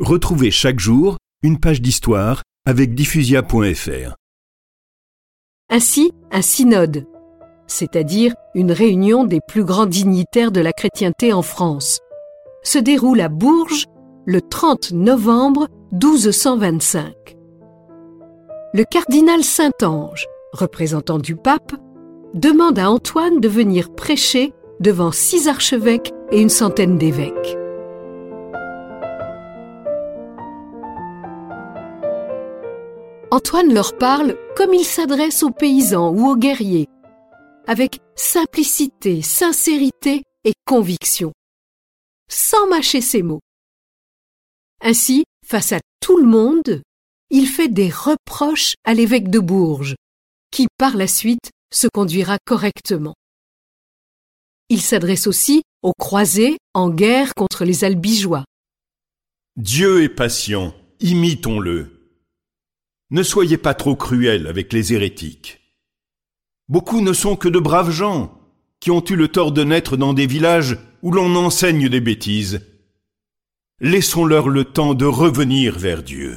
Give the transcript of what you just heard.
Retrouvez chaque jour une page d'histoire avec diffusia.fr. Ainsi, un synode, c'est-à-dire une réunion des plus grands dignitaires de la chrétienté en France, se déroule à Bourges le 30 novembre 1225. Le cardinal Saint-Ange, représentant du pape, demande à Antoine de venir prêcher devant six archevêques et une centaine d'évêques. Antoine leur parle comme il s'adresse aux paysans ou aux guerriers, avec simplicité, sincérité et conviction, sans mâcher ses mots. Ainsi, face à tout le monde, il fait des reproches à l'évêque de Bourges, qui par la suite se conduira correctement. Il s'adresse aussi aux croisés en guerre contre les albigeois. Dieu est patient, imitons-le. Ne soyez pas trop cruels avec les hérétiques. Beaucoup ne sont que de braves gens qui ont eu le tort de naître dans des villages où l'on enseigne des bêtises. Laissons-leur le temps de revenir vers Dieu.